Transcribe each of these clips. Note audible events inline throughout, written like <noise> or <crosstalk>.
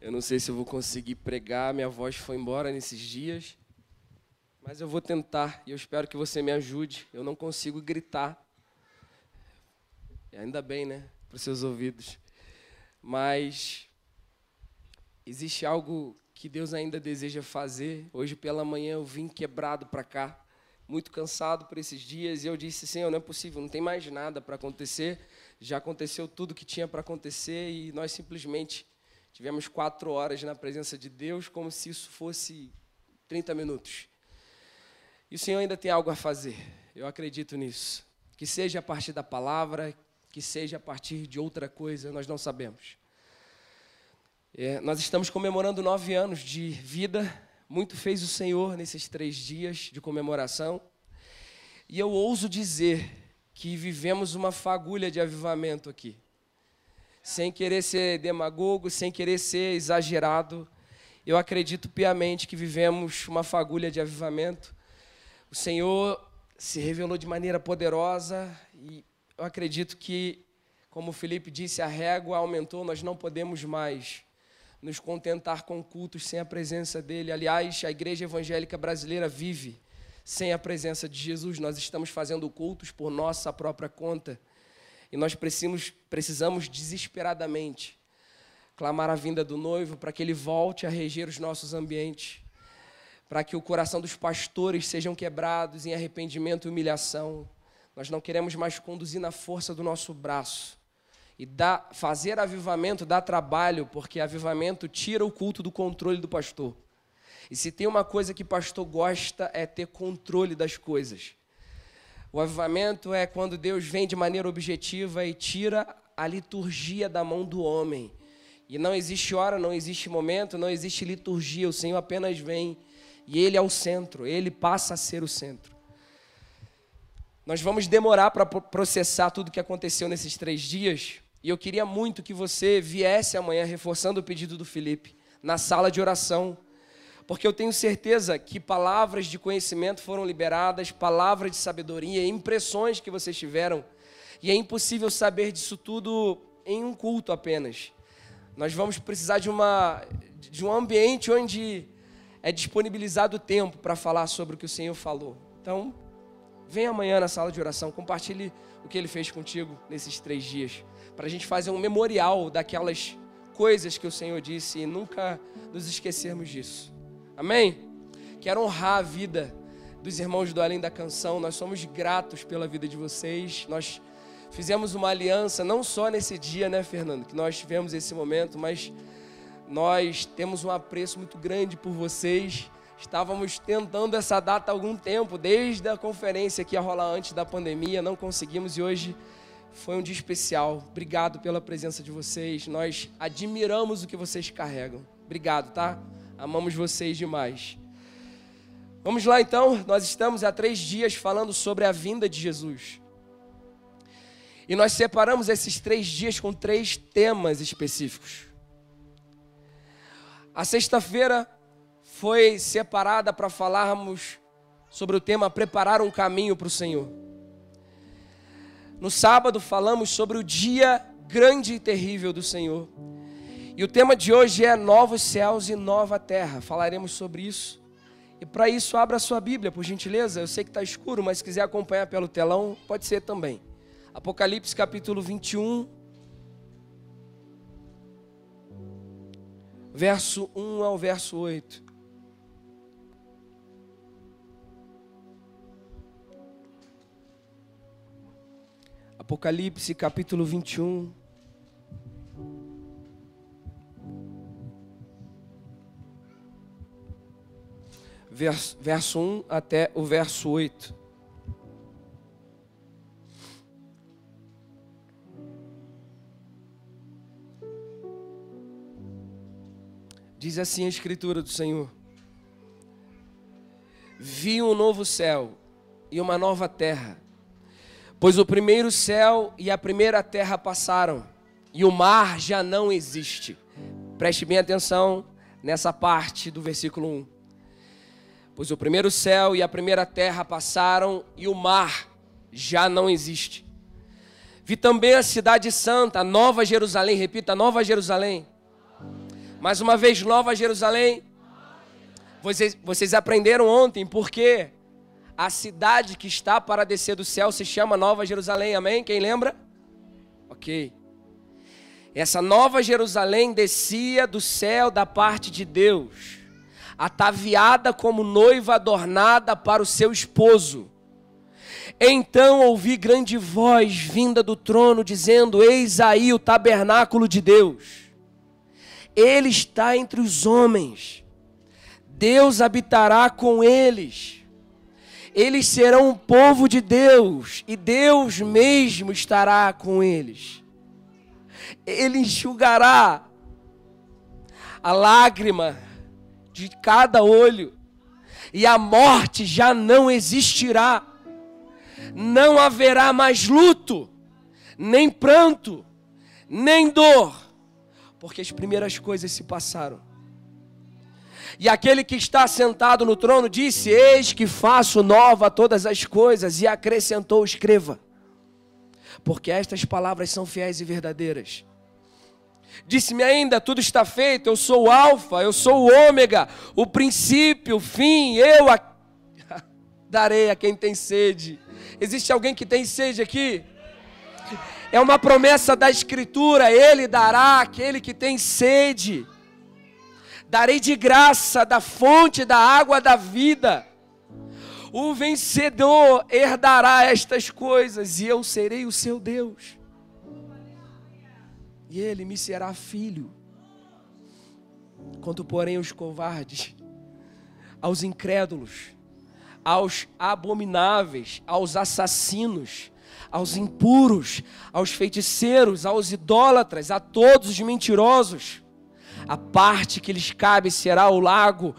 Eu não sei se eu vou conseguir pregar, minha voz foi embora nesses dias, mas eu vou tentar e eu espero que você me ajude. Eu não consigo gritar. E ainda bem, né? Para os seus ouvidos. Mas existe algo que Deus ainda deseja fazer. Hoje pela manhã eu vim quebrado para cá, muito cansado por esses dias, e eu disse: Senhor, não é possível, não tem mais nada para acontecer. Já aconteceu tudo que tinha para acontecer e nós simplesmente Tivemos quatro horas na presença de Deus, como se isso fosse 30 minutos. E o Senhor ainda tem algo a fazer, eu acredito nisso. Que seja a partir da palavra, que seja a partir de outra coisa, nós não sabemos. É, nós estamos comemorando nove anos de vida, muito fez o Senhor nesses três dias de comemoração. E eu ouso dizer que vivemos uma fagulha de avivamento aqui sem querer ser demagogo, sem querer ser exagerado, eu acredito piamente que vivemos uma fagulha de avivamento. O Senhor se revelou de maneira poderosa e eu acredito que, como o Felipe disse, a régua aumentou, nós não podemos mais nos contentar com cultos sem a presença dele. Aliás, a igreja evangélica brasileira vive sem a presença de Jesus. Nós estamos fazendo cultos por nossa própria conta. E nós precisamos, precisamos desesperadamente clamar a vinda do noivo para que ele volte a reger os nossos ambientes, para que o coração dos pastores sejam quebrados em arrependimento e humilhação. Nós não queremos mais conduzir na força do nosso braço. E dá, fazer avivamento dá trabalho, porque avivamento tira o culto do controle do pastor. E se tem uma coisa que pastor gosta é ter controle das coisas. O avivamento é quando Deus vem de maneira objetiva e tira a liturgia da mão do homem. E não existe hora, não existe momento, não existe liturgia. O Senhor apenas vem e Ele é o centro, Ele passa a ser o centro. Nós vamos demorar para processar tudo o que aconteceu nesses três dias. E eu queria muito que você viesse amanhã, reforçando o pedido do Felipe, na sala de oração porque eu tenho certeza que palavras de conhecimento foram liberadas, palavras de sabedoria, impressões que vocês tiveram, e é impossível saber disso tudo em um culto apenas. Nós vamos precisar de, uma, de um ambiente onde é disponibilizado o tempo para falar sobre o que o Senhor falou. Então, vem amanhã na sala de oração, compartilhe o que Ele fez contigo nesses três dias, para a gente fazer um memorial daquelas coisas que o Senhor disse e nunca nos esquecermos disso. Amém? Quero honrar a vida dos irmãos do Além da Canção. Nós somos gratos pela vida de vocês. Nós fizemos uma aliança, não só nesse dia, né, Fernando, que nós tivemos esse momento, mas nós temos um apreço muito grande por vocês. Estávamos tentando essa data há algum tempo, desde a conferência que ia rolar antes da pandemia, não conseguimos e hoje foi um dia especial. Obrigado pela presença de vocês. Nós admiramos o que vocês carregam. Obrigado, tá? Amamos vocês demais. Vamos lá então, nós estamos há três dias falando sobre a vinda de Jesus. E nós separamos esses três dias com três temas específicos. A sexta-feira foi separada para falarmos sobre o tema Preparar um caminho para o Senhor. No sábado falamos sobre o dia grande e terrível do Senhor. E o tema de hoje é Novos Céus e Nova Terra. Falaremos sobre isso. E para isso, abra sua Bíblia, por gentileza. Eu sei que está escuro, mas se quiser acompanhar pelo telão, pode ser também. Apocalipse capítulo 21, verso 1 ao verso 8. Apocalipse capítulo 21, verso, verso 1 até o verso 8. Diz assim a Escritura do Senhor: Vi um novo céu e uma nova terra, pois o primeiro céu e a primeira terra passaram, e o mar já não existe. Preste bem atenção nessa parte do versículo 1. Pois o primeiro céu e a primeira terra passaram e o mar já não existe. Vi também a cidade santa, a Nova Jerusalém, repita, Nova Jerusalém, Mais uma vez, Nova Jerusalém. Vocês, vocês aprenderam ontem porque a cidade que está para descer do céu se chama Nova Jerusalém, amém? Quem lembra? Ok. Essa Nova Jerusalém descia do céu da parte de Deus, ataviada como noiva adornada para o seu esposo. Então ouvi grande voz vinda do trono, dizendo: Eis aí o tabernáculo de Deus. Ele está entre os homens. Deus habitará com eles. Eles serão um povo de Deus, e Deus mesmo estará com eles. Ele enxugará a lágrima de cada olho, e a morte já não existirá não haverá mais luto, nem pranto, nem dor, porque as primeiras coisas se passaram. E aquele que está sentado no trono disse: Eis que faço nova todas as coisas, e acrescentou: Escreva, porque estas palavras são fiéis e verdadeiras. Disse-me ainda: Tudo está feito, eu sou o Alfa, eu sou o Ômega, o princípio, o fim, eu a... <laughs> darei a quem tem sede Existe alguém que tem sede aqui? É uma promessa da Escritura: Ele dará àquele que tem sede. Darei de graça da fonte da água da vida. O vencedor herdará estas coisas, e eu serei o seu Deus. E ele me será filho. Quanto, porém, os covardes, aos incrédulos, aos abomináveis, aos assassinos, aos impuros, aos feiticeiros, aos idólatras, a todos os mentirosos. A parte que lhes cabe será o lago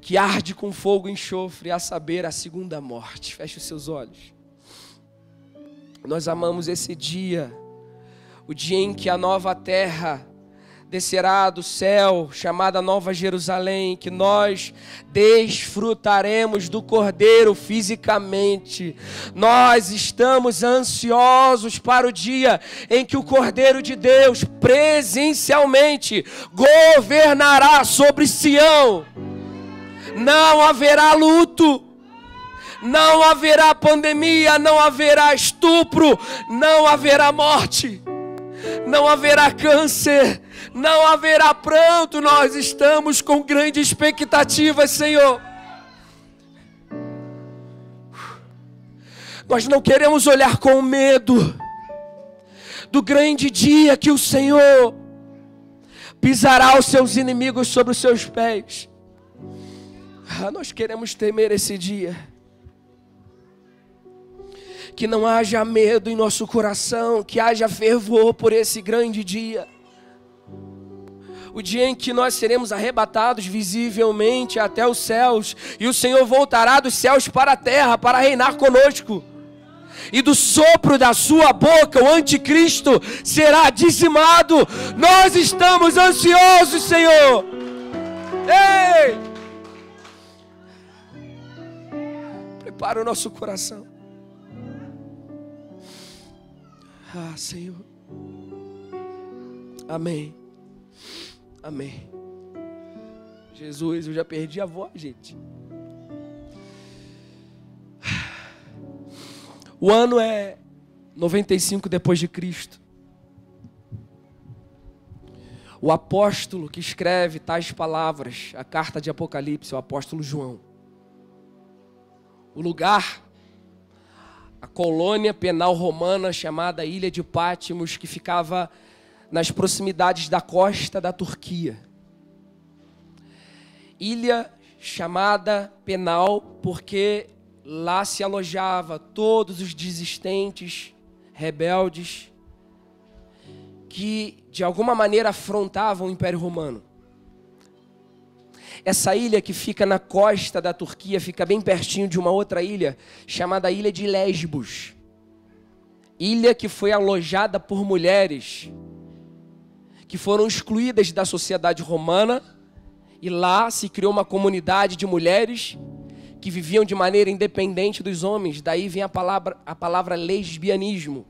que arde com fogo e enxofre, a saber, a segunda morte. Feche os seus olhos. Nós amamos esse dia, o dia em que a nova terra descerá do céu, chamada Nova Jerusalém, que nós desfrutaremos do Cordeiro fisicamente. Nós estamos ansiosos para o dia em que o Cordeiro de Deus presencialmente governará sobre Sião. Não haverá luto não haverá pandemia, não haverá estupro, não haverá morte, não haverá câncer, não haverá pranto, nós estamos com grande expectativa, Senhor. Nós não queremos olhar com medo do grande dia que o Senhor pisará os seus inimigos sobre os seus pés. Ah, nós queremos temer esse dia. Que não haja medo em nosso coração, que haja fervor por esse grande dia o dia em que nós seremos arrebatados visivelmente até os céus, e o Senhor voltará dos céus para a terra para reinar conosco. E do sopro da sua boca o anticristo será dizimado. Nós estamos ansiosos, Senhor. Ei! Prepara o nosso coração. Ah, Senhor. Amém. Amém. Jesus, eu já perdi a voz, gente. O ano é 95 depois de Cristo. O apóstolo que escreve tais palavras, a carta de Apocalipse, o apóstolo João. O lugar, a colônia penal romana chamada Ilha de Pátimos, que ficava nas proximidades da costa da Turquia. Ilha chamada Penal porque lá se alojava todos os desistentes, rebeldes que de alguma maneira afrontavam o Império Romano. Essa ilha que fica na costa da Turquia fica bem pertinho de uma outra ilha chamada Ilha de Lesbos. Ilha que foi alojada por mulheres que foram excluídas da sociedade romana, e lá se criou uma comunidade de mulheres que viviam de maneira independente dos homens. Daí vem a palavra, a palavra lesbianismo.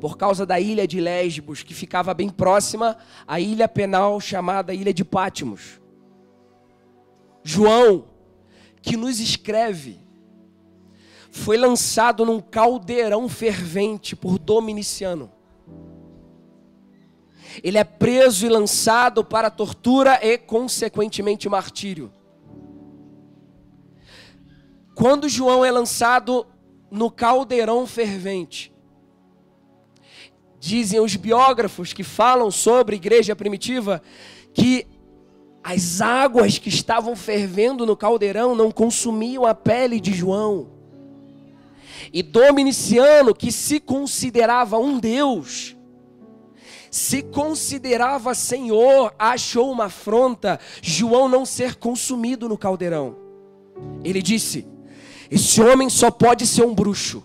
por causa da ilha de Lesbos, que ficava bem próxima à ilha penal chamada Ilha de Pátimos. João, que nos escreve, foi lançado num caldeirão fervente por Dominiciano. Ele é preso e lançado para tortura e, consequentemente, martírio. Quando João é lançado no caldeirão fervente, dizem os biógrafos que falam sobre a igreja primitiva que as águas que estavam fervendo no caldeirão não consumiam a pele de João. E Dominiciano, que se considerava um Deus, se considerava Senhor, achou uma afronta João não ser consumido no caldeirão. Ele disse: Esse homem só pode ser um bruxo.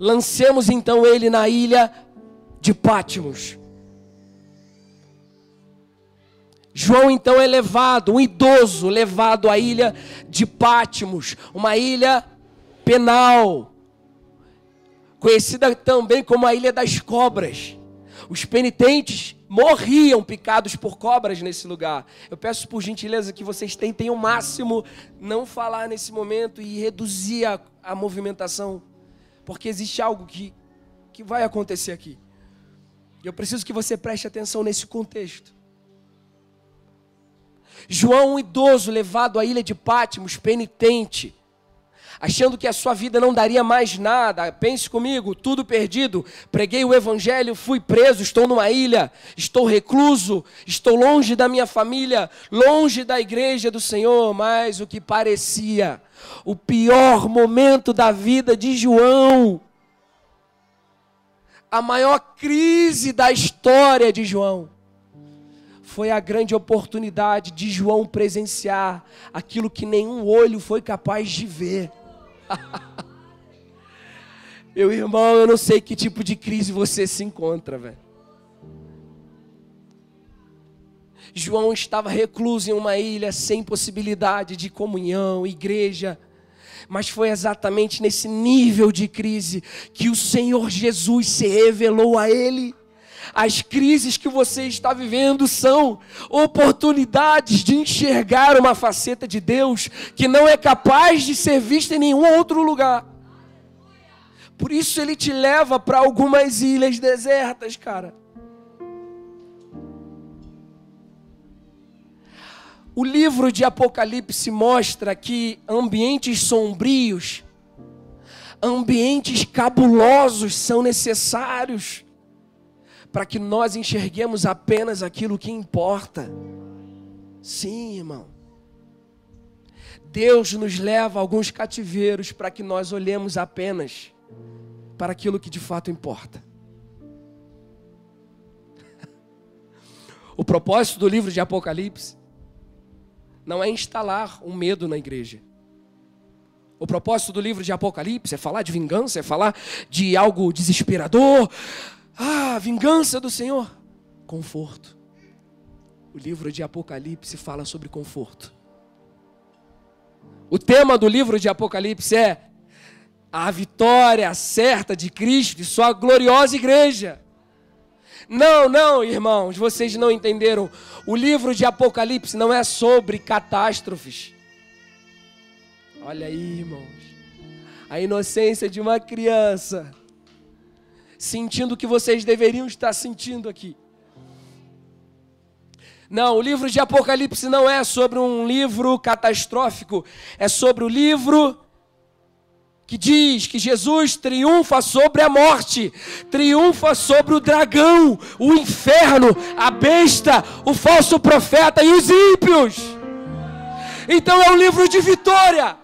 Lancemos então ele na ilha de Pátimos. João então é levado, um idoso levado à ilha de Pátimos, uma ilha penal, conhecida também como a ilha das cobras. Os penitentes morriam picados por cobras nesse lugar. Eu peço por gentileza que vocês tentem o máximo não falar nesse momento e reduzir a, a movimentação, porque existe algo que, que vai acontecer aqui. Eu preciso que você preste atenção nesse contexto. João, um idoso levado à ilha de Pátimos, penitente, achando que a sua vida não daria mais nada. Pense comigo, tudo perdido. Preguei o evangelho, fui preso, estou numa ilha, estou recluso, estou longe da minha família, longe da igreja do Senhor, mas o que parecia o pior momento da vida de João, a maior crise da história de João foi a grande oportunidade de João presenciar aquilo que nenhum olho foi capaz de ver. <laughs> Meu irmão, eu não sei que tipo de crise você se encontra, velho. João estava recluso em uma ilha sem possibilidade de comunhão, igreja. Mas foi exatamente nesse nível de crise que o Senhor Jesus se revelou a ele. As crises que você está vivendo são oportunidades de enxergar uma faceta de Deus que não é capaz de ser vista em nenhum outro lugar. Por isso ele te leva para algumas ilhas desertas, cara. O livro de Apocalipse mostra que ambientes sombrios, ambientes cabulosos são necessários para que nós enxerguemos apenas aquilo que importa. Sim, irmão. Deus nos leva a alguns cativeiros para que nós olhemos apenas para aquilo que de fato importa. <laughs> O propósito do livro de Apocalipse não é instalar um medo na igreja. O propósito do livro de Apocalipse é falar de vingança, é falar de algo desesperador. Ah, vingança do Senhor. Conforto. O livro de Apocalipse fala sobre conforto. O tema do livro de Apocalipse é a vitória certa de Cristo e sua gloriosa igreja. Não, não, irmãos, vocês não entenderam. O livro de Apocalipse não é sobre catástrofes. Olha aí, irmãos. A inocência de uma criança sentindo o que vocês deveriam estar sentindo aqui. Não, o livro de Apocalipse não é sobre um livro catastrófico, é sobre o livro que diz que Jesus triunfa sobre a morte, triunfa sobre o dragão, o inferno, a besta, o falso profeta e os ímpios. Então é um livro de vitória.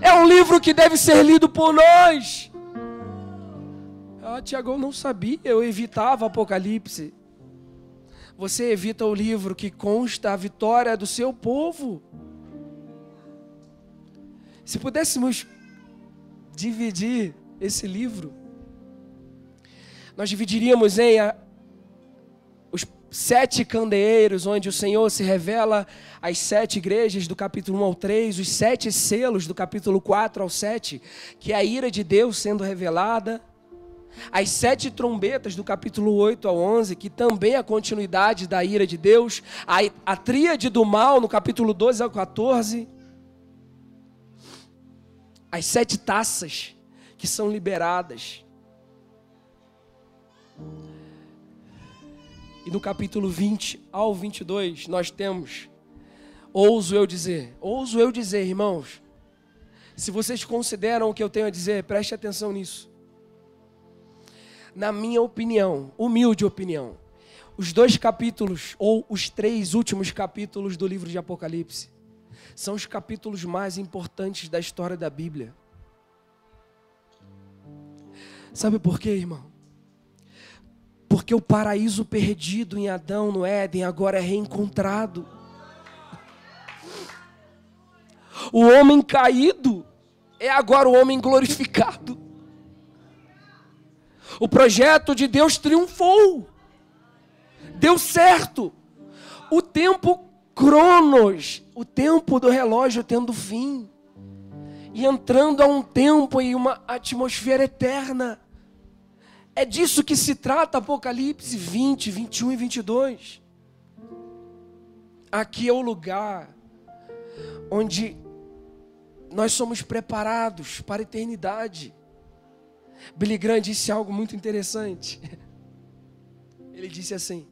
É um livro que deve ser lido por nós. Tiago, eu não sabia, eu evitava Apocalipse. Você evita o livro que consta a vitória do seu povo. Se pudéssemos dividir esse livro, nós dividiríamos em a, os sete candeeiros, onde o Senhor se revela às sete igrejas, do capítulo 1 ao 3, os sete selos, do capítulo 4 ao 7, que é a ira de Deus sendo revelada, as sete trombetas do capítulo 8 ao 11, que também é a continuidade da ira de Deus, a, a tríade do mal no capítulo 12 ao 14, as sete taças que são liberadas. E no capítulo 20 ao 22, nós temos, ouso eu dizer, ouso eu dizer, irmãos, se vocês consideram o que eu tenho a dizer, preste atenção nisso na minha opinião, humilde opinião, os dois capítulos, ou os três últimos capítulos do livro de Apocalipse, são os capítulos mais importantes da história da Bíblia. Sabe por quê, irmão? Porque o paraíso perdido em Adão, no Éden, agora é reencontrado. O homem caído é agora o homem glorificado. O projeto de Deus triunfou. Deu certo. O tempo cronos, o tempo do relógio tendo fim. E entrando a um tempo e uma atmosfera eterna. É disso que se trata Apocalipse 20, 21 e 22. Aqui é o lugar onde nós somos preparados para a eternidade. Billy Graham disse algo muito interessante. <laughs> Ele disse assim: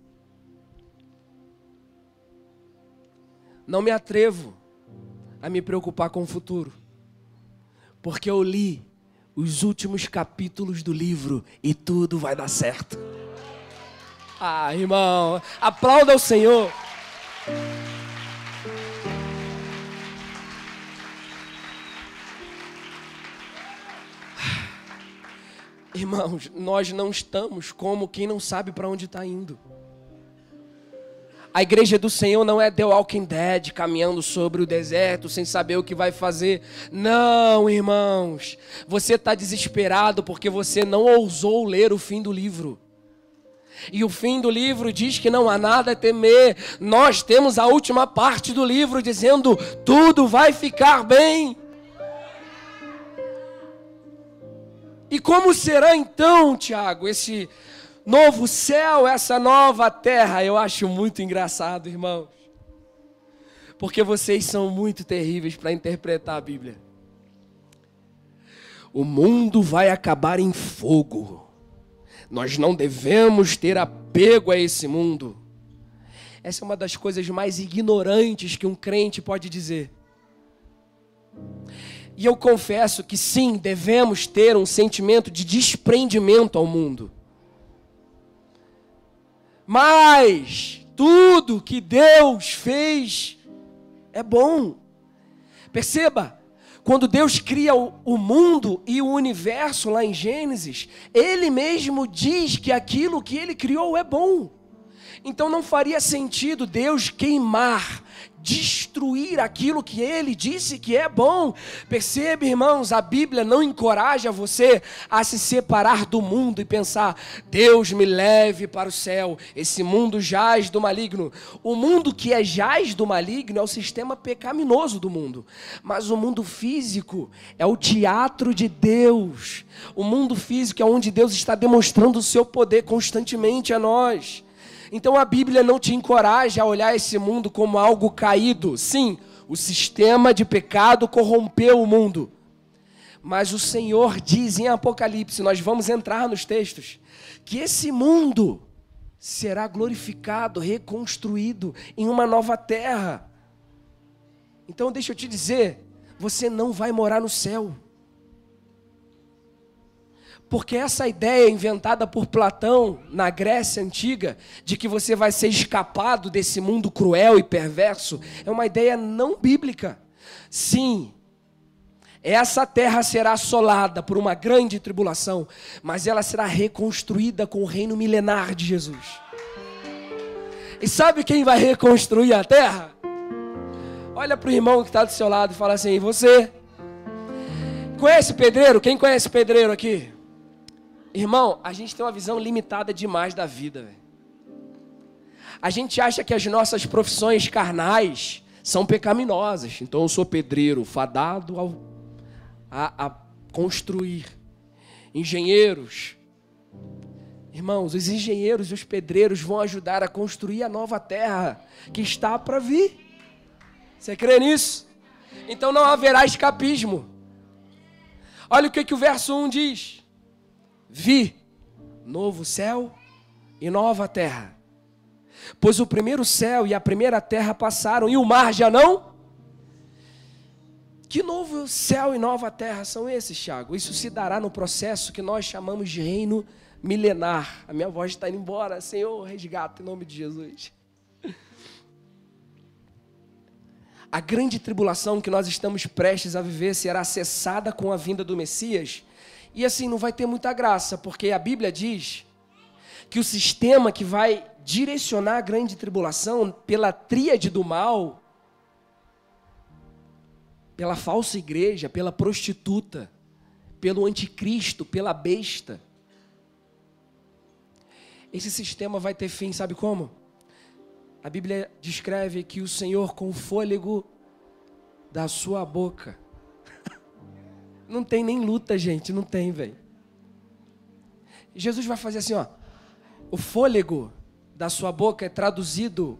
Não me atrevo a me preocupar com o futuro, porque eu li os últimos capítulos do livro e tudo vai dar certo. Ah, irmão, aplauda o Senhor. Irmãos, nós não estamos como quem não sabe para onde está indo. A igreja do Senhor não é The Walking Dead caminhando sobre o deserto sem saber o que vai fazer. Não, irmãos. Você está desesperado porque você não ousou ler o fim do livro. E o fim do livro diz que não há nada a temer. Nós temos a última parte do livro dizendo: tudo vai ficar bem. E como será então, Tiago, esse novo céu, essa nova terra? Eu acho muito engraçado, irmãos. Porque vocês são muito terríveis para interpretar a Bíblia. O mundo vai acabar em fogo. Nós não devemos ter apego a esse mundo. Essa é uma das coisas mais ignorantes que um crente pode dizer. E eu confesso que sim, devemos ter um sentimento de desprendimento ao mundo. Mas tudo que Deus fez é bom. Perceba, quando Deus cria o, mundo e o universo lá em Gênesis, Ele mesmo diz que aquilo que Ele criou é bom. Então não faria sentido Deus queimar destruir aquilo que ele disse que é bom. Percebe, irmãos, a Bíblia não encoraja você a se separar do mundo e pensar: Deus me leve para o céu, esse mundo jaz do maligno. O mundo que é jaz do maligno é o sistema pecaminoso do mundo, mas o mundo físico é o teatro de Deus. O mundo físico é onde Deus está demonstrando o seu poder constantemente a nós. Então a Bíblia não te encoraja a olhar esse mundo como algo caído. Sim, o sistema de pecado corrompeu o mundo. Mas o Senhor diz em Apocalipse, nós vamos entrar nos textos, que esse mundo será glorificado, reconstruído em uma nova terra. Então deixa eu te dizer, você não vai morar no céu. Porque essa ideia inventada por Platão na Grécia antiga, de que você vai ser escapado desse mundo cruel e perverso, é uma ideia não bíblica. Sim, essa terra será assolada por uma grande tribulação, mas ela será reconstruída com o reino milenar de Jesus. E sabe quem vai reconstruir a terra? Olha para o irmão que está do seu lado e fala assim: Você conhece pedreiro? Quem conhece pedreiro aqui? Irmão, a gente tem uma visão limitada demais da vida. A gente acha que as nossas profissões carnais são pecaminosas. Então eu sou pedreiro, fadado ao, a, a construir. Engenheiros, Irmãos, os engenheiros e os pedreiros vão ajudar a construir a nova terra que está para vir. Você crê nisso? Então não haverá escapismo. Olha o que, que o verso 1 diz: Vi novo céu e nova terra. Pois o primeiro céu e a primeira terra passaram e o mar já não. Que novo céu e nova terra são esses, Tiago? Isso se dará no processo que nós chamamos de reino milenar. A minha voz está indo embora. Senhor, resgata em nome de Jesus. A grande tribulação que nós estamos prestes a viver será cessada com a vinda do Messias. E assim, não vai ter muita graça, porque a Bíblia diz que o sistema que vai direcionar a grande tribulação pela tríade do mal, pela falsa igreja, pela prostituta, pelo anticristo, pela besta, esse sistema vai ter fim, sabe como? A Bíblia descreve que o Senhor, com o fôlego da sua boca, não tem nem luta, gente, não tem, velho. Jesus vai fazer assim, ó. O fôlego da sua boca é traduzido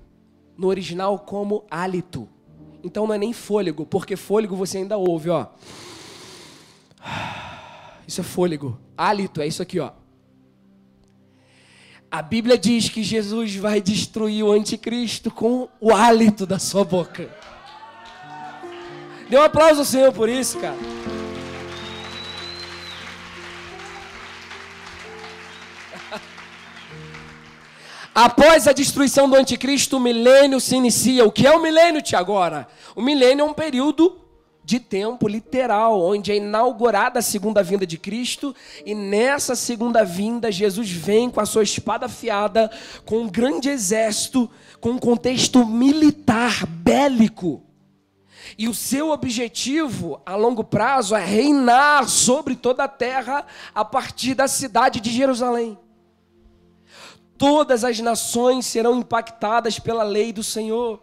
no original como hálito. Então não é nem fôlego, porque fôlego você ainda ouve, ó. Isso é fôlego. Hálito é isso aqui, ó. A Bíblia diz que Jesus vai destruir o anticristo com o hálito da sua boca. Dê um aplauso ao Senhor por isso, cara. Após a destruição do anticristo, o milênio se inicia. O que é o milênio, Tia, agora? O milênio é um período de tempo literal, onde é inaugurada a segunda vinda de Cristo, e nessa segunda vinda, Jesus vem com a sua espada afiada, com um grande exército, com um contexto militar, bélico. E o seu objetivo a longo prazo é reinar sobre toda a terra a partir da cidade de Jerusalém. Todas as nações serão impactadas pela lei do Senhor.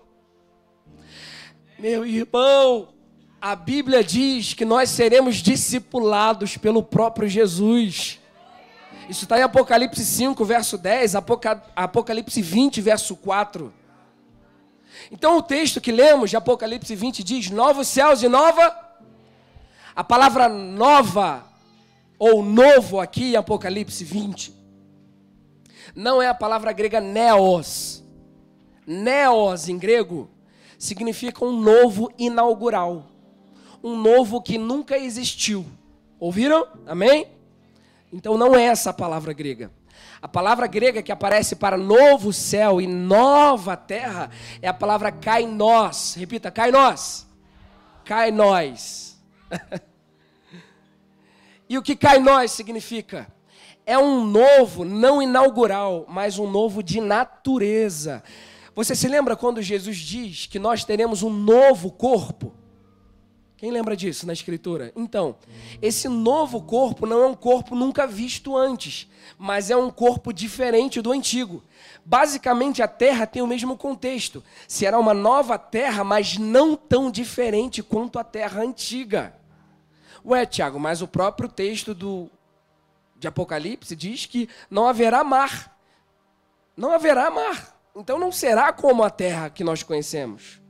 Meu irmão, a Bíblia diz que nós seremos discipulados pelo próprio Jesus. Isso está em Apocalipse 5, verso 10, Apocalipse 20, verso 4. Então o texto que lemos de Apocalipse 20 diz: Novos céus e nova. A palavra nova ou novo aqui em Apocalipse 20 não é a palavra grega neos. Neos em grego significa um novo inaugural um novo que nunca existiu. Ouviram? Amém? Então não é essa a palavra grega. A palavra grega que aparece para novo céu e nova terra é a palavra kainos. Repita, kainos. Kainos. <laughs> e o que kainos significa? É um novo, não inaugural, mas um novo de natureza. Você se lembra quando Jesus diz que nós teremos um novo corpo? Quem lembra disso na Escritura? Então, esse novo corpo não é um corpo nunca visto antes, mas é um corpo diferente do antigo. Basicamente, a terra tem o mesmo contexto. Será uma nova terra, mas não tão diferente quanto a terra antiga. Ué, Tiago, mas o próprio texto do, de Apocalipse diz que não haverá mar. Não haverá mar. Então não será como a terra que nós conhecemos.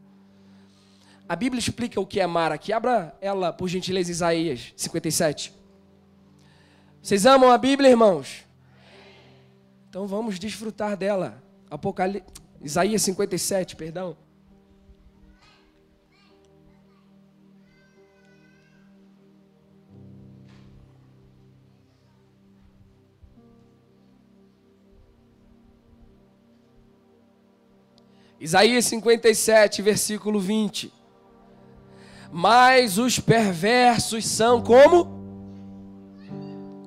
A Bíblia explica o que é mar aqui. Abra ela, por gentileza, Isaías 57. Vocês amam a Bíblia, irmãos? Então vamos desfrutar dela. Apocalipse, Isaías 57, perdão. Isaías 57, versículo 20. Mas os perversos são como?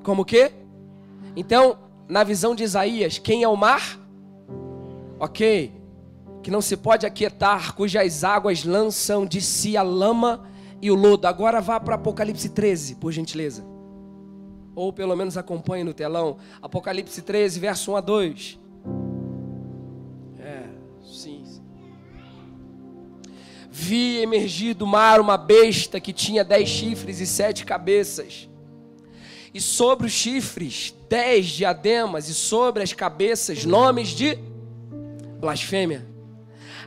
Como que? Então, na visão de Isaías, quem é o mar? Ok. Que não se pode aquietar, cujas águas lançam de si a lama e o lodo. Agora vá para Apocalipse 13, por gentileza. Ou pelo menos acompanhe no telão. Apocalipse 13, verso 1 a 2. Vi emergir do mar uma besta que tinha dez chifres e sete cabeças, e sobre os chifres dez diademas, e sobre as cabeças nomes de blasfêmia.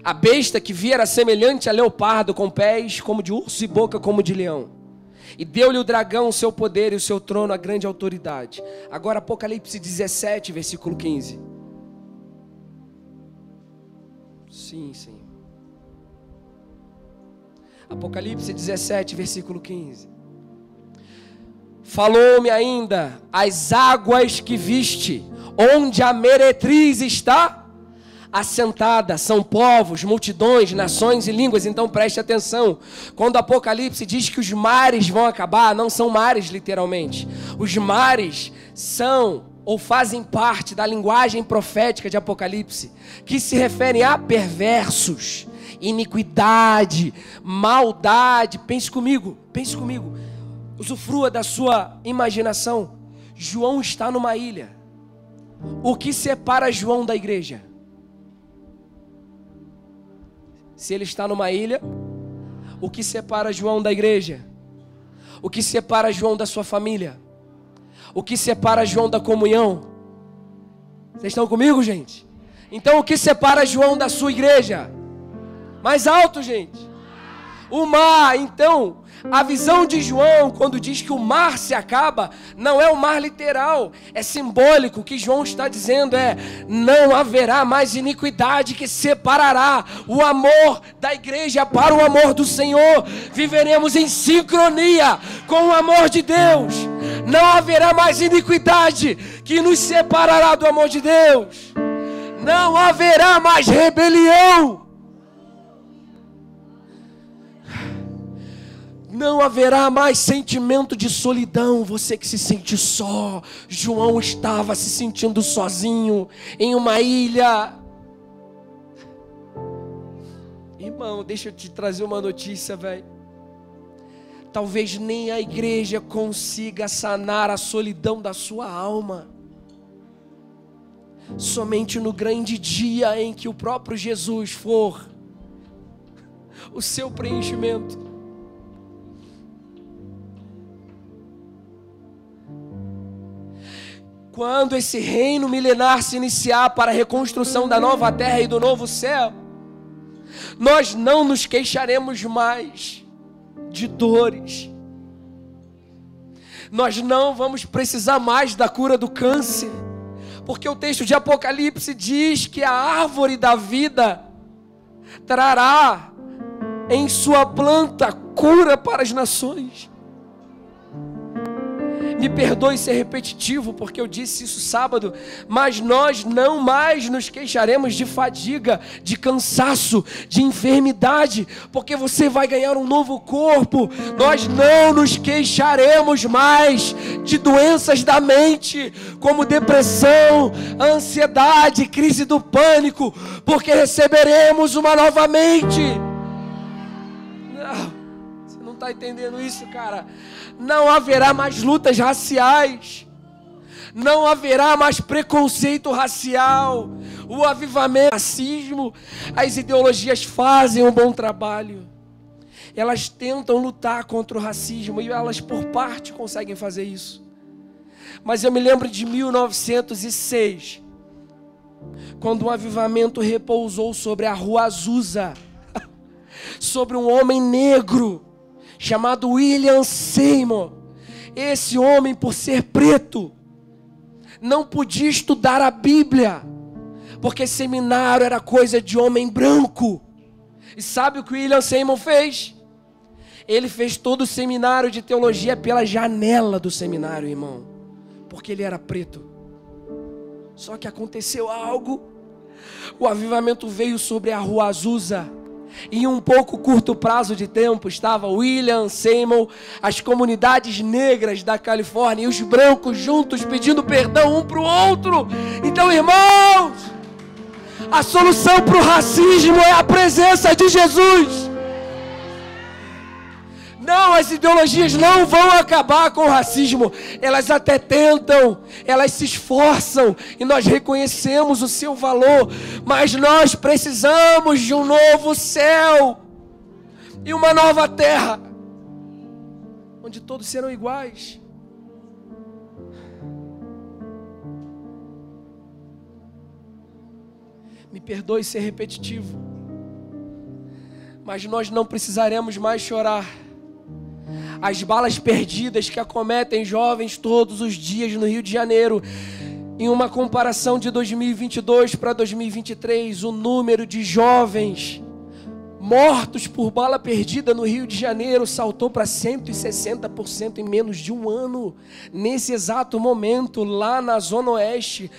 A besta que via era semelhante a leopardo, com pés como de urso e boca como de leão. E deu-lhe o dragão o seu poder e o seu trono a grande autoridade. Agora Apocalipse 17, versículo 15. Sim, sim. Apocalipse 17, versículo 15. Falou-me ainda as águas que viste, onde a meretriz está assentada, são povos, multidões, nações e línguas. Então preste atenção. Quando o Apocalipse diz que os mares vão acabar, não são mares literalmente. Os mares são ou fazem parte da linguagem profética de Apocalipse, que se referem a perversos, iniquidade, maldade. Pense comigo, pense comigo. Usufrua da sua imaginação. João está numa ilha. O que separa João da igreja? Se ele está numa ilha, o que separa João da igreja? O que separa João da sua família? O que separa João da comunhão? Vocês estão comigo, gente? Então, o que separa João da sua igreja? Mais alto, gente. O mar, então, a visão de João, quando diz que o mar se acaba, não é o mar literal, é simbólico. O que João está dizendo é: não haverá mais iniquidade que separará o amor da igreja para o amor do Senhor. Viveremos em sincronia com o amor de Deus. Não haverá mais iniquidade que nos separará do amor de Deus. Não haverá mais rebelião Não haverá mais sentimento de solidão, você que se sente só. João estava se sentindo sozinho em uma ilha. Irmão, deixa eu te trazer uma notícia, velho. Talvez nem a igreja consiga sanar a solidão da sua alma. Somente no grande dia em que o próprio Jesus for o seu preenchimento. Quando esse reino milenar se iniciar para a reconstrução da nova terra e do novo céu, nós não nos queixaremos mais de dores. Nós não vamos precisar mais da cura do câncer, porque o texto de Apocalipse diz que a árvore da vida trará em sua planta cura para as nações. Me perdoe ser repetitivo, porque eu disse isso sábado, mas nós não mais nos queixaremos de fadiga, de cansaço, de enfermidade, porque você vai ganhar um novo corpo. Nós não nos queixaremos mais de doenças da mente, como depressão, ansiedade, crise do pânico, porque receberemos uma nova mente. Está entendendo isso, cara não haverá mais lutas raciais, não haverá mais preconceito racial, o avivamento, o racismo, as ideologias fazem um bom trabalho. Elas tentam lutar contra o racismo e elas, por parte, conseguem fazer isso. Mas eu me lembro de 1906, quando um avivamento repousou sobre a rua Azusa, <laughs> sobre um homem negro chamado William Seymour. Esse homem, por ser preto, não podia estudar a Bíblia, porque seminário era coisa de homem branco. E sabe o que William Seymour fez? Ele fez todo o seminário de teologia pela janela do seminário, irmão, porque ele era preto. Só que aconteceu algo. O avivamento veio sobre a rua Azusa em um pouco curto prazo de tempo estava William Seymour, as comunidades negras da Califórnia e os brancos juntos pedindo perdão um para o outro. Então, irmãos, a solução para o racismo é a presença de Jesus. Não, as ideologias não vão acabar com o racismo. Elas até tentam, elas se esforçam e nós reconhecemos o seu valor, mas nós precisamos de um novo céu e uma nova terra onde todos serão iguais. Me perdoe ser repetitivo, mas nós não precisaremos mais chorar as balas perdidas que acometem jovens todos os dias no Rio de Janeiro. Em uma comparação de 2022 para 2023, o número de jovens mortos por bala perdida no Rio de Janeiro saltou para 160% em menos de um ano. Nesse exato momento, lá na Zona Oeste,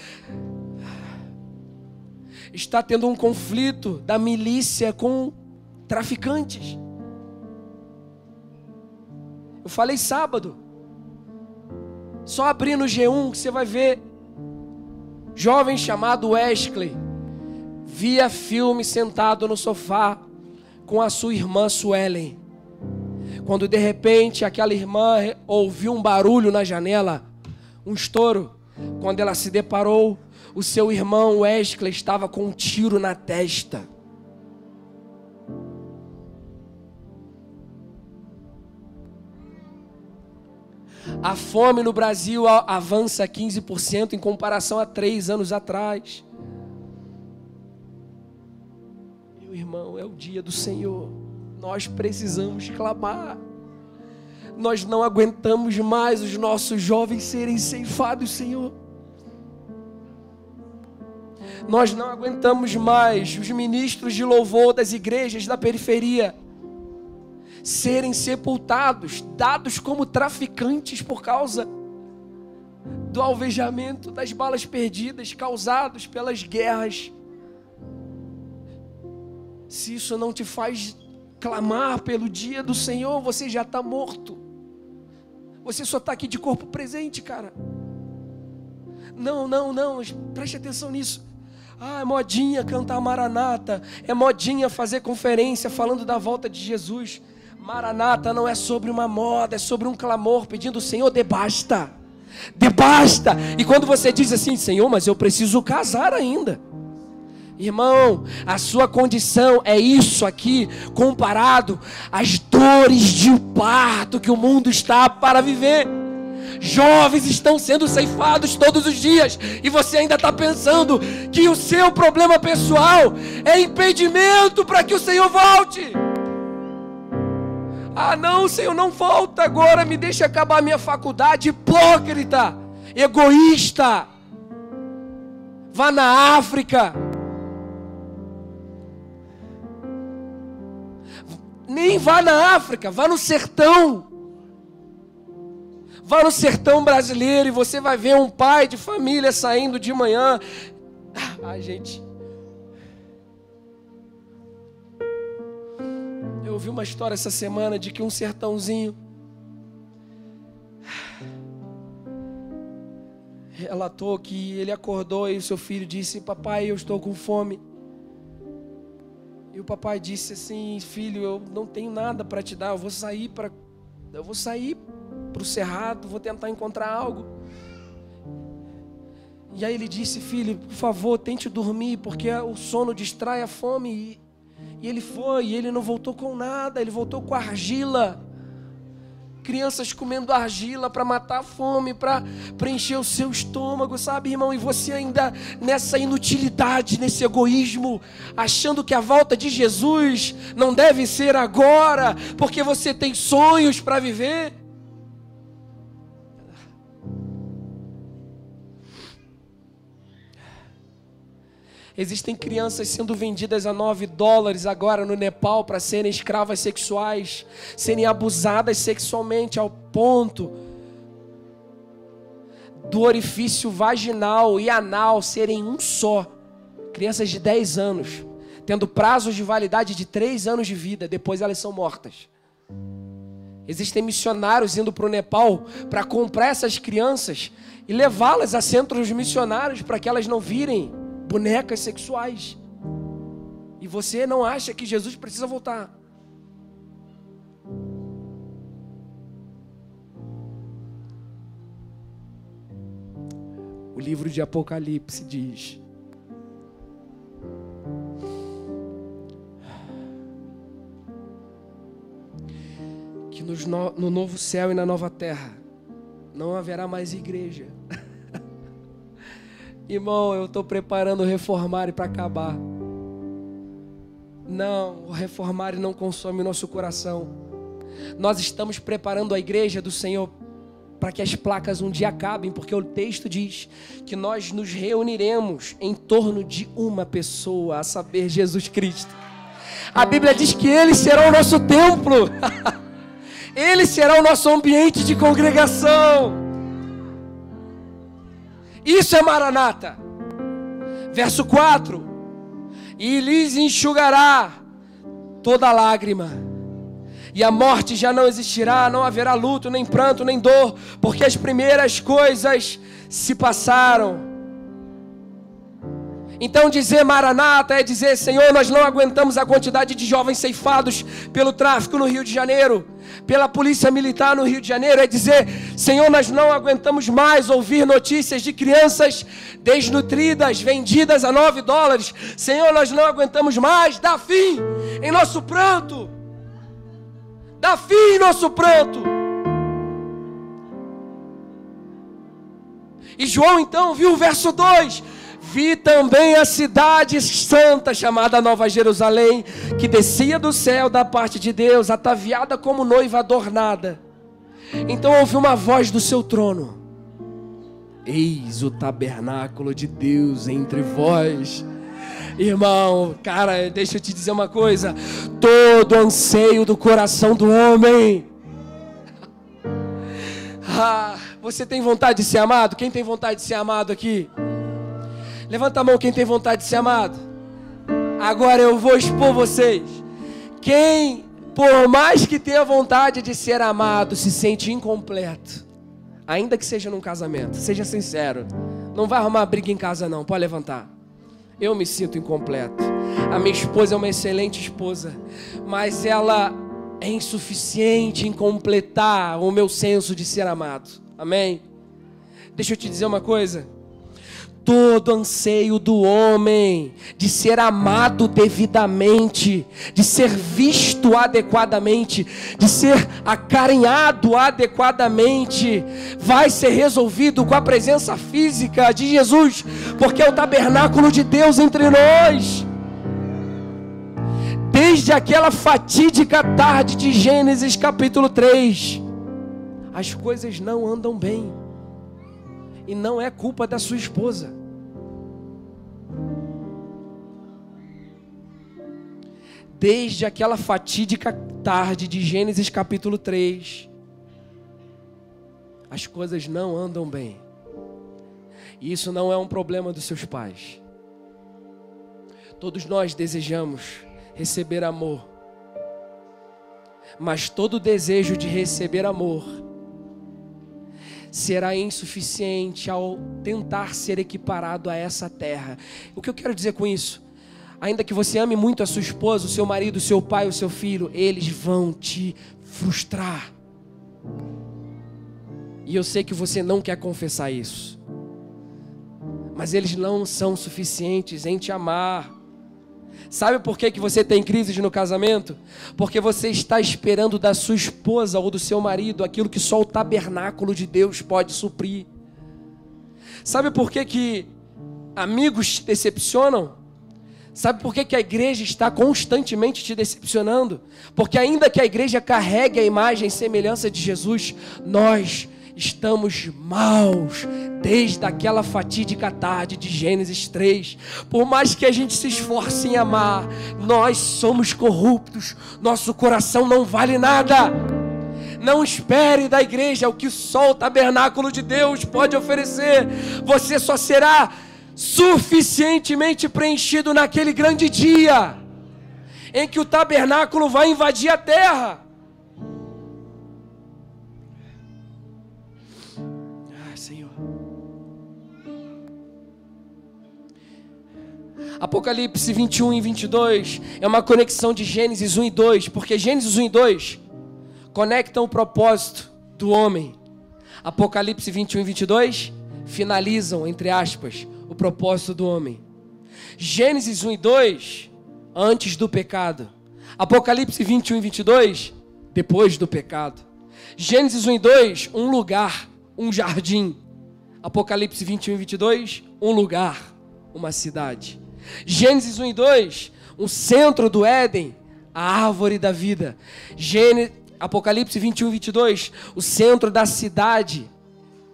está tendo um conflito da milícia com traficantes. Eu falei sábado. Só abrir no G1 que você vai ver. Jovem chamado Wesley via filme sentado no sofá com a sua irmã Suelen. Quando de repente aquela irmã ouviu um barulho na janela, um estouro, quando ela se deparou, o seu irmão Wesley estava com um tiro na testa. A fome no Brasil avança 15% em comparação a três anos atrás. irmão, é o dia do Senhor. Nós precisamos clamar. Nós não aguentamos mais os nossos jovens serem ceifados, Senhor. Nós não aguentamos mais os ministros de louvor das igrejas da periferia serem sepultados, dados como traficantes por causa do alvejamento das balas perdidas causados pelas guerras se isso não te faz clamar pelo dia do Senhor, você já está morto. Você só está aqui de corpo presente, cara. Não, não, não, preste atenção nisso. Ah, é modinha cantar Maranata, é modinha fazer conferência falando da volta de Jesus. Maranata não é sobre uma moda, é sobre um clamor pedindo: Senhor, dê basta, dê basta. E quando você diz assim, Senhor, mas eu preciso casar ainda. Irmão, a sua condição é isso aqui, comparado às dores de parto que o mundo está para viver. Jovens estão sendo ceifados todos os dias, e você ainda está pensando que o seu problema pessoal é impedimento para que o Senhor volte. Ah, não, Senhor, não volta agora, me deixa acabar minha faculdade, hipócrita, egoísta. Vá na África Nem vá na África, vá no sertão. Vá no sertão brasileiro e você vai ver um pai de família saindo de manhã. Ai, gente. Ouvi uma história essa semana de que um sertãozinho relatou que ele acordou e o seu filho disse: Papai, eu estou com fome. E o papai disse assim: Filho, eu não tenho nada para te dar, eu vou sair para eu vou sair para o cerrado, vou tentar encontrar algo. E aí ele disse: Filho, por favor, tente dormir, porque o sono distrai a fome. E, ele foi, e ele não voltou com nada, ele voltou com argila crianças comendo argila para matar a fome, para preencher o seu estômago, sabe, irmão? E você ainda nessa inutilidade, nesse egoísmo, achando que a volta de Jesus não deve ser agora, porque você tem sonhos para viver. Existem crianças sendo vendidas a 9 dólares agora no Nepal para serem escravas sexuais, serem abusadas sexualmente ao ponto do orifício vaginal e anal serem um só. Crianças de 10 anos, tendo prazos de validade de 3 anos de vida, depois elas são mortas. Existem missionários indo para o Nepal para comprar essas crianças e levá-las a centros missionários para que elas não virem bonecas sexuais. E você não acha que Jesus precisa voltar. O livro de Apocalipse diz: que no, no novo céu e na nova terra não haverá mais igreja. <laughs> Irmão, eu estou preparando o reformar para acabar. Não, o reformar não consome o nosso coração. Nós estamos preparando a igreja do Senhor para que as placas um dia acabem, porque o texto diz que nós nos reuniremos em torno de uma pessoa, a saber, Jesus Cristo. A Bíblia diz que Ele será o nosso templo, <laughs> Ele será o nosso ambiente de congregação. Isso é Maranata. Verso 4: E lhes enxugará toda lágrima e a morte já não existirá, não haverá luto, nem pranto, nem dor, porque as primeiras coisas se passaram. Então dizer Maranata é dizer, Senhor, nós não aguentamos a quantidade de jovens ceifados pelo tráfico no Rio de Janeiro, pela polícia militar no Rio de Janeiro, é dizer, Senhor, nós não aguentamos mais ouvir notícias de crianças desnutridas, vendidas a nove dólares. Senhor, nós não aguentamos mais, dá fim em nosso pranto. Dá fim em nosso pranto. E João então viu o verso 2: Vi também a cidade santa chamada Nova Jerusalém, que descia do céu da parte de Deus, ataviada como noiva adornada. Então ouvi uma voz do seu trono: Eis o tabernáculo de Deus entre vós Irmão, cara, deixa eu te dizer uma coisa: todo anseio do coração do homem. <laughs> Ah, você tem vontade de ser amado? Quem tem vontade de ser amado aqui? Levanta a mão quem tem vontade de ser amado. Agora eu vou expor vocês. Quem, por mais que tenha vontade de ser amado, se sente incompleto, ainda que seja num casamento, seja sincero. Não vai arrumar briga em casa, não. Pode levantar eu me sinto incompleto. A minha esposa é uma excelente esposa, mas ela é insuficiente em completar o meu senso de ser amado. Amém? Deixa eu te dizer uma coisa todo anseio do homem de ser amado devidamente, de ser visto adequadamente, de ser acarinhado adequadamente, vai ser resolvido com a presença física de Jesus, porque é o tabernáculo de Deus entre nós. Desde aquela fatídica tarde de Gênesis capítulo 3, as coisas não andam bem. E não é culpa da sua esposa. Desde aquela fatídica tarde de Gênesis capítulo 3, as coisas não andam bem. E isso não é um problema dos seus pais. Todos nós desejamos receber amor. Mas todo desejo de receber amor será insuficiente ao tentar ser equiparado a essa terra. O que eu quero dizer com isso? Ainda que você ame muito a sua esposa, o seu marido, o seu pai, o seu filho, eles vão te frustrar. E eu sei que você não quer confessar isso. Mas eles não são suficientes em te amar. Sabe por que, que você tem crises no casamento? Porque você está esperando da sua esposa ou do seu marido aquilo que só o tabernáculo de Deus pode suprir. Sabe por que, que amigos te decepcionam? Sabe por que, que a igreja está constantemente te decepcionando? Porque, ainda que a igreja carregue a imagem e semelhança de Jesus, nós estamos maus desde aquela fatídica tarde de Gênesis 3. Por mais que a gente se esforce em amar, nós somos corruptos, nosso coração não vale nada. Não espere da igreja o que só o tabernáculo de Deus pode oferecer. Você só será suficientemente preenchido naquele grande dia em que o tabernáculo vai invadir a terra. Apocalipse 21 e 22 é uma conexão de Gênesis 1 e 2, porque Gênesis 1 e 2 conectam o propósito do homem. Apocalipse 21 e 22 finalizam, entre aspas, o propósito do homem. Gênesis 1 e 2, antes do pecado. Apocalipse 21 e 22, depois do pecado. Gênesis 1 e 2, um lugar, um jardim Apocalipse 21 e 22, um lugar, uma cidade. Gênesis 1 e 2, um centro do Éden, a árvore da vida. Gênesis, Apocalipse 21 e 22, o centro da cidade,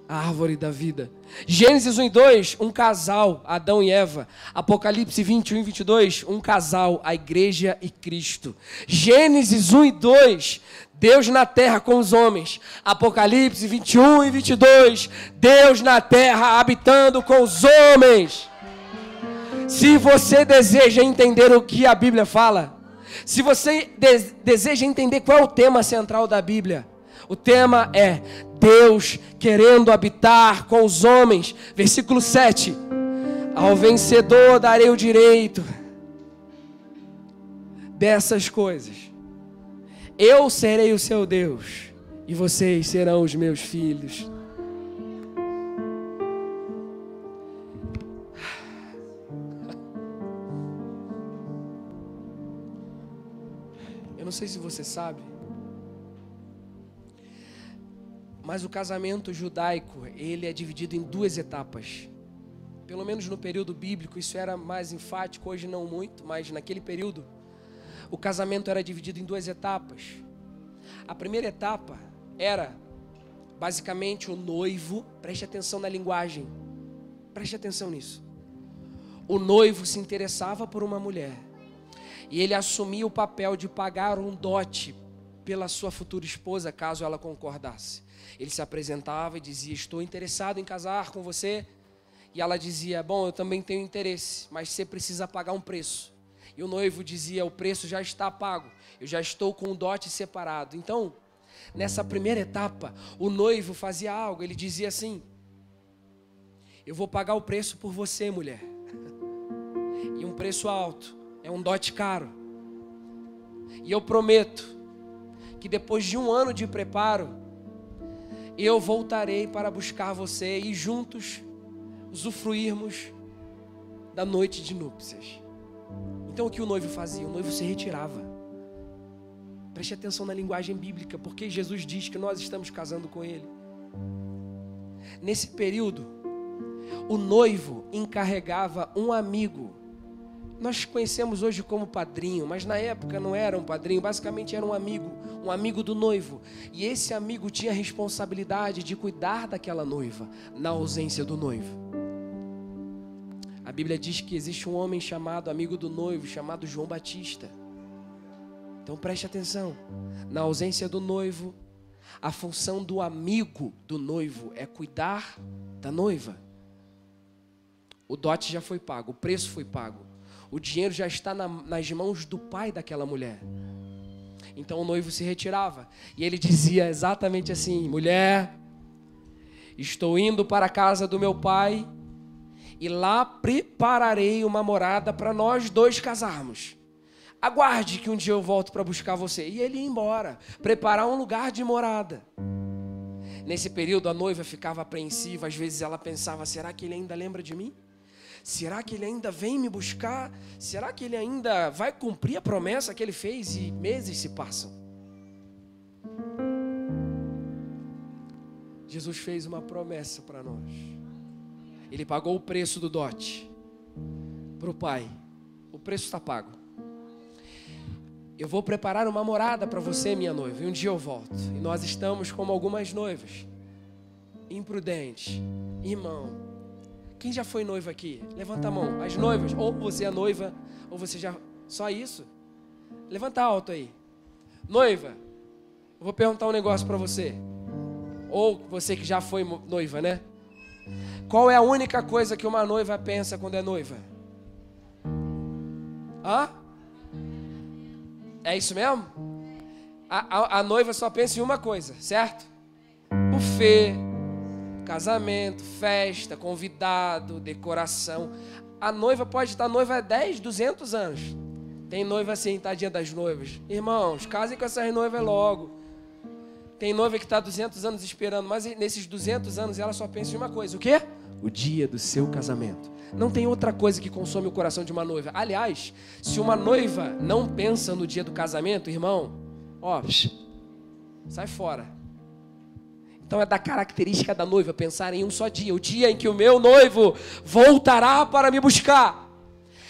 a árvore da vida. Gênesis 1 e 2, um casal, Adão e Eva. Apocalipse 21 e 22, um casal, a igreja e Cristo. Gênesis 1 e 2, Deus na terra com os homens. Apocalipse 21 e 22, Deus na terra habitando com os homens. Se você deseja entender o que a Bíblia fala, se você de deseja entender qual é o tema central da Bíblia, o tema é Deus querendo habitar com os homens. Versículo 7. Ao vencedor darei o direito dessas coisas. Eu serei o seu Deus e vocês serão os meus filhos. Não sei se você sabe, Mas o casamento judaico, ele é dividido em duas etapas. Pelo menos no período bíblico, isso era mais enfático, hoje não muito, mas naquele período, o casamento era dividido em duas etapas. A primeira etapa era basicamente o noivo, preste atenção na linguagem, preste atenção nisso. O noivo se interessava por uma mulher e ele assumia o papel de pagar um dote pela sua futura esposa, caso ela concordasse. Ele se apresentava e dizia: Estou interessado em casar com você. E ela dizia: Bom, eu também tenho interesse, mas você precisa pagar um preço. E o noivo dizia: O preço já está pago, eu já estou com o dote separado. Então, nessa primeira etapa, o noivo fazia algo, ele dizia assim: Eu vou pagar o preço por você, mulher. E um preço alto, é um dote caro. E eu prometo que depois de um ano de preparo, eu voltarei para buscar você e juntos usufruirmos da noite de núpcias. Então o que o noivo fazia? O noivo se retirava. Preste atenção na linguagem bíblica, porque Jesus diz que nós estamos casando com ele. Nesse período, o noivo encarregava um amigo nós conhecemos hoje como padrinho, mas na época não era um padrinho, basicamente era um amigo, um amigo do noivo. E esse amigo tinha a responsabilidade de cuidar daquela noiva na ausência do noivo. A Bíblia diz que existe um homem chamado amigo do noivo, chamado João Batista. Então preste atenção. Na ausência do noivo, a função do amigo do noivo é cuidar da noiva. O dote já foi pago, o preço foi pago. O dinheiro já está na, nas mãos do pai daquela mulher. Então o noivo se retirava. E ele dizia exatamente assim: Mulher, estou indo para a casa do meu pai e lá prepararei uma morada para nós dois casarmos. Aguarde que um dia eu volto para buscar você. E ele ia embora, preparar um lugar de morada. Nesse período a noiva ficava apreensiva, às vezes ela pensava: será que ele ainda lembra de mim? Será que ele ainda vem me buscar? Será que ele ainda vai cumprir a promessa que ele fez? E meses se passam. Jesus fez uma promessa para nós. Ele pagou o preço do dote para o Pai. O preço está pago. Eu vou preparar uma morada para você, minha noiva, e um dia eu volto. E nós estamos como algumas noivas, imprudentes, irmão, quem já foi noiva aqui? Levanta a mão. As noivas, ou você é noiva, ou você já. Só isso? Levanta alto aí. Noiva, eu vou perguntar um negócio para você. Ou você que já foi noiva, né? Qual é a única coisa que uma noiva pensa quando é noiva? Hã? É isso mesmo? A, a, a noiva só pensa em uma coisa, certo? Buffet, casamento, festa, convidado, decoração. A noiva pode estar noiva há 10, 200 anos. Tem noiva assim, tadinha das noivas. Irmãos, casem com essas noivas logo. Tem noiva que está 200 anos esperando, mas nesses 200 anos ela só pensa em uma coisa: o quê? O dia do seu casamento. Não tem outra coisa que consome o coração de uma noiva. Aliás, se uma noiva não pensa no dia do casamento, irmão, ó, sai fora. Então é da característica da noiva pensar em um só dia, o dia em que o meu noivo voltará para me buscar.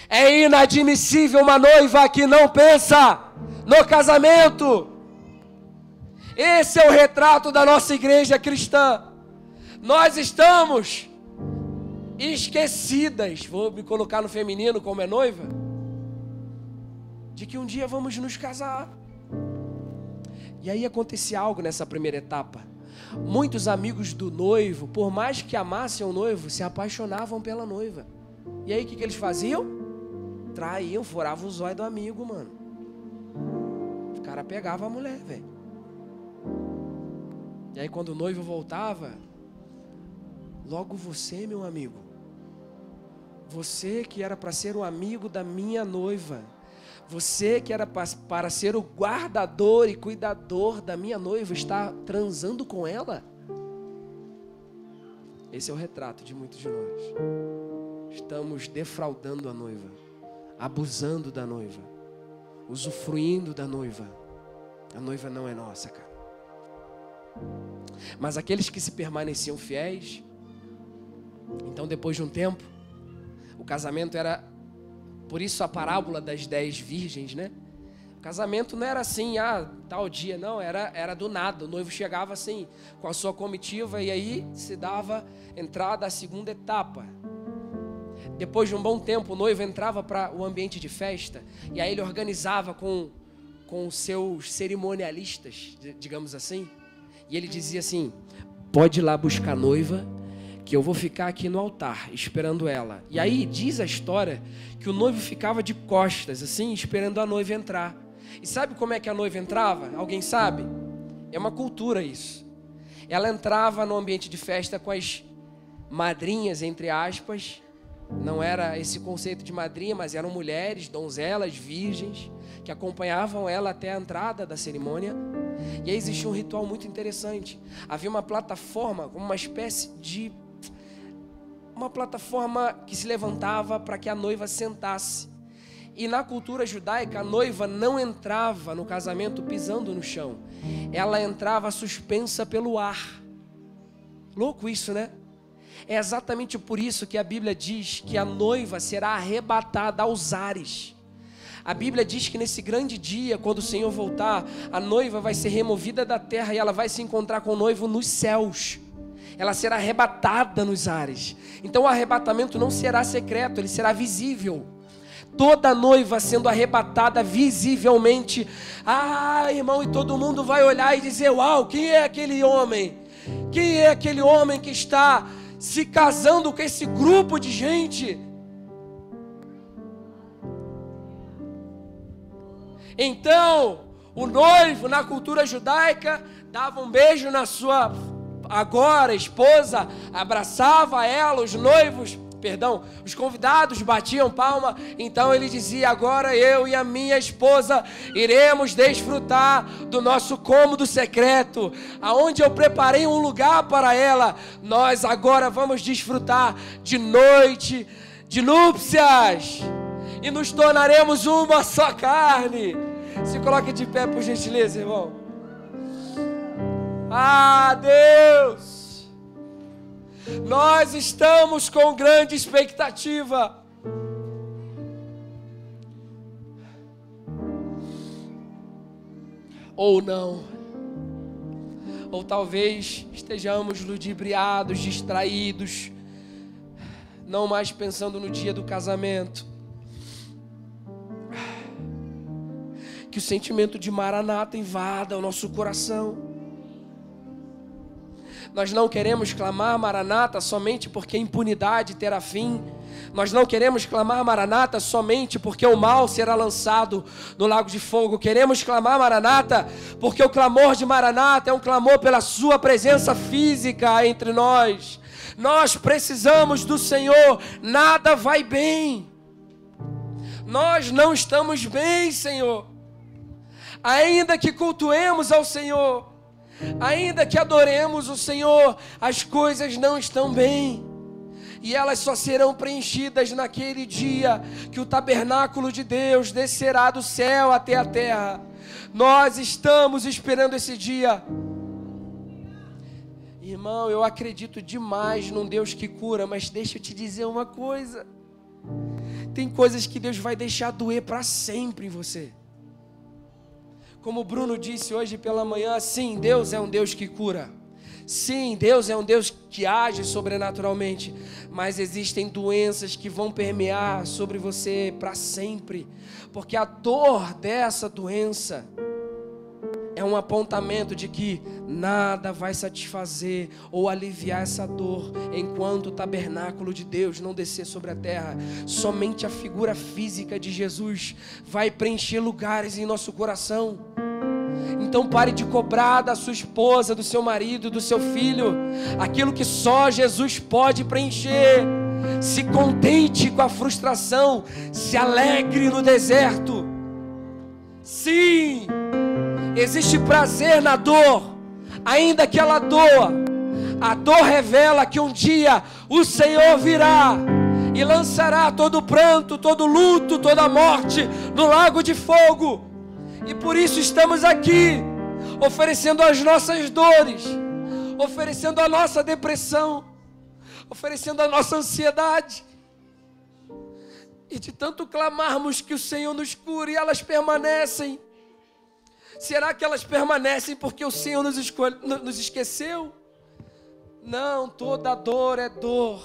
É inadmissível uma noiva que não pensa no casamento. Esse é o retrato da nossa igreja cristã. Nós estamos esquecidas, vou me colocar no feminino como é noiva, de que um dia vamos nos casar. E aí acontecia algo nessa primeira etapa. Muitos amigos do noivo, por mais que amassem o noivo, se apaixonavam pela noiva. E aí o que, que eles faziam? Traíam, furavam os olhos do amigo, mano. O cara pegava a mulher, velho. E aí quando o noivo voltava, logo você, meu amigo, você que era para ser o amigo da minha noiva, você que era para ser o guardador e cuidador da minha noiva, está transando com ela? Esse é o retrato de muitos de nós. Estamos defraudando a noiva, abusando da noiva, usufruindo da noiva. A noiva não é nossa, cara. Mas aqueles que se permaneciam fiéis, então depois de um tempo, o casamento era, por isso a parábola das dez virgens, né? O casamento não era assim, ah, tal dia, não, era, era do nada. O noivo chegava assim, com a sua comitiva, e aí se dava entrada à segunda etapa. Depois de um bom tempo, o noivo entrava para o ambiente de festa, e aí ele organizava com, com seus cerimonialistas, digamos assim, e ele dizia assim: pode ir lá buscar noiva que eu vou ficar aqui no altar esperando ela. E aí diz a história que o noivo ficava de costas, assim, esperando a noiva entrar. E sabe como é que a noiva entrava? Alguém sabe? É uma cultura isso. Ela entrava no ambiente de festa com as madrinhas, entre aspas. Não era esse conceito de madrinha, mas eram mulheres, donzelas, virgens, que acompanhavam ela até a entrada da cerimônia. E aí existia um ritual muito interessante. Havia uma plataforma, uma espécie de uma plataforma que se levantava para que a noiva sentasse. E na cultura judaica, a noiva não entrava no casamento pisando no chão, ela entrava suspensa pelo ar. Louco isso, né? É exatamente por isso que a Bíblia diz que a noiva será arrebatada aos ares. A Bíblia diz que nesse grande dia, quando o Senhor voltar, a noiva vai ser removida da terra e ela vai se encontrar com o noivo nos céus ela será arrebatada nos ares. Então o arrebatamento não será secreto, ele será visível. Toda noiva sendo arrebatada visivelmente. Ah, irmão, e todo mundo vai olhar e dizer: Uau, quem é aquele homem? Quem é aquele homem que está se casando com esse grupo de gente? Então, o noivo na cultura judaica dava um beijo na sua agora esposa abraçava ela, os noivos, perdão, os convidados batiam palma, então ele dizia: Agora eu e a minha esposa iremos desfrutar do nosso cômodo secreto, aonde eu preparei um lugar para ela. Nós agora vamos desfrutar de noite, de núpcias, e nos tornaremos uma só carne. Se coloque de pé, por gentileza, irmão. Ah, Deus! Nós estamos com grande expectativa. Ou não. Ou talvez estejamos ludibriados, distraídos, não mais pensando no dia do casamento. Que o sentimento de maranata invada o nosso coração. Nós não queremos clamar Maranata somente porque a impunidade terá fim. Nós não queremos clamar Maranata somente porque o mal será lançado no lago de fogo. Queremos clamar Maranata porque o clamor de Maranata é um clamor pela Sua presença física entre nós. Nós precisamos do Senhor, nada vai bem. Nós não estamos bem, Senhor. Ainda que cultuemos ao Senhor, Ainda que adoremos o Senhor, as coisas não estão bem. E elas só serão preenchidas naquele dia que o tabernáculo de Deus descerá do céu até a terra. Nós estamos esperando esse dia. Irmão, eu acredito demais num Deus que cura, mas deixa eu te dizer uma coisa. Tem coisas que Deus vai deixar doer para sempre em você. Como o Bruno disse hoje pela manhã, sim, Deus é um Deus que cura. Sim, Deus é um Deus que age sobrenaturalmente, mas existem doenças que vão permear sobre você para sempre, porque a dor dessa doença é um apontamento de que nada vai satisfazer ou aliviar essa dor enquanto o tabernáculo de Deus não descer sobre a terra. Somente a figura física de Jesus vai preencher lugares em nosso coração. Então pare de cobrar da sua esposa, do seu marido, do seu filho, aquilo que só Jesus pode preencher. Se contente com a frustração, se alegre no deserto. Sim, existe prazer na dor, ainda que ela doa. A dor revela que um dia o Senhor virá e lançará todo pranto, todo luto, toda morte no lago de fogo. E por isso estamos aqui, oferecendo as nossas dores, oferecendo a nossa depressão, oferecendo a nossa ansiedade. E de tanto clamarmos que o Senhor nos cure, elas permanecem. Será que elas permanecem porque o Senhor nos, escolhe, nos esqueceu? Não, toda dor é dor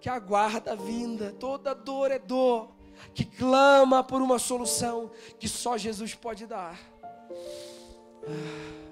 que aguarda a vinda, toda dor é dor que clama por uma solução que só Jesus pode dar. Ah.